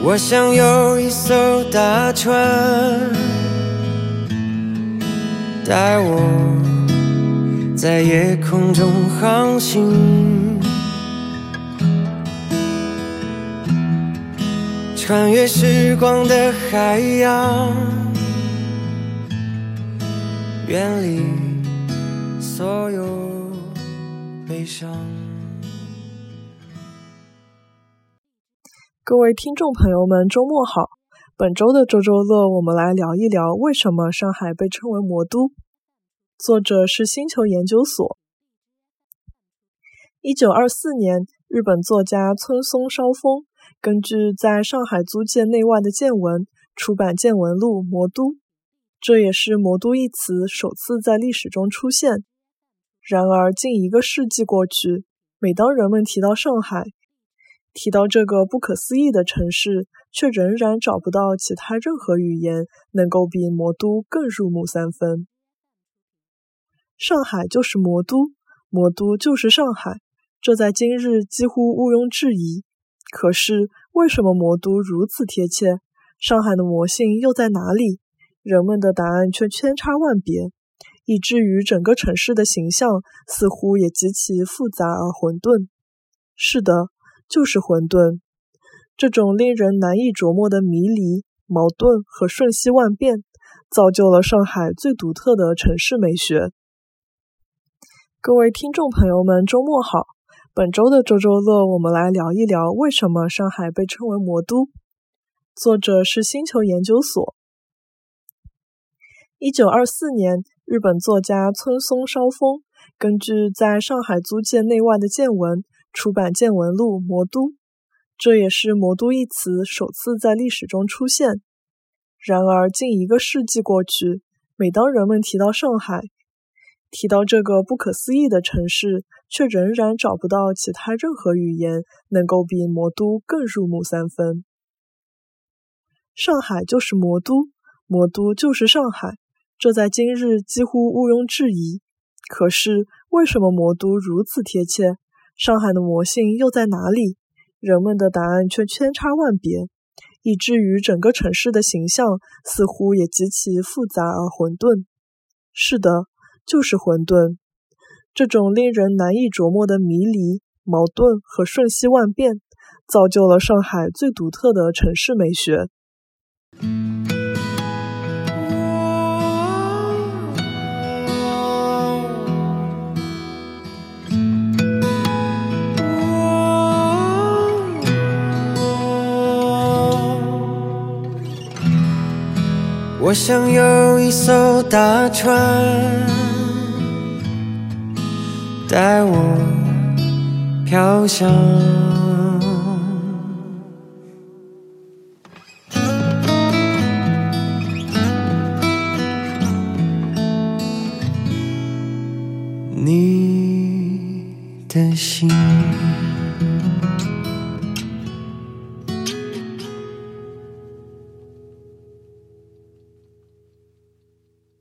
我想有一艘大船，带我在夜空中航行，穿越时光的海洋，远离所有悲伤。各位听众朋友们，周末好！本周的周周乐，我们来聊一聊为什么上海被称为魔都。作者是星球研究所。一九二四年，日本作家村松梢丰根据在上海租界内外的见闻，出版见闻录《魔都》，这也是“魔都”一词首次在历史中出现。然而，近一个世纪过去，每当人们提到上海，提到这个不可思议的城市，却仍然找不到其他任何语言能够比魔都更入木三分。上海就是魔都，魔都就是上海，这在今日几乎毋庸置疑。可是，为什么魔都如此贴切？上海的魔性又在哪里？人们的答案却千差万别，以至于整个城市的形象似乎也极其复杂而混沌。是的。就是混沌，这种令人难以琢磨的迷离、矛盾和瞬息万变，造就了上海最独特的城市美学。各位听众朋友们，周末好！本周的周周乐，我们来聊一聊为什么上海被称为魔都。作者是星球研究所。一九二四年，日本作家村松梢丰根据在上海租界内外的见闻。出版见闻录《魔都》，这也是“魔都”一词首次在历史中出现。然而，近一个世纪过去，每当人们提到上海，提到这个不可思议的城市，却仍然找不到其他任何语言能够比“魔都”更入木三分。上海就是魔都，魔都就是上海，这在今日几乎毋庸置疑。可是，为什么魔都如此贴切？上海的魔性又在哪里？人们的答案却千差万别，以至于整个城市的形象似乎也极其复杂而混沌。是的，就是混沌。这种令人难以琢磨的迷离、矛盾和瞬息万变，造就了上海最独特的城市美学。我想有一艘大船，带我飘向你的心。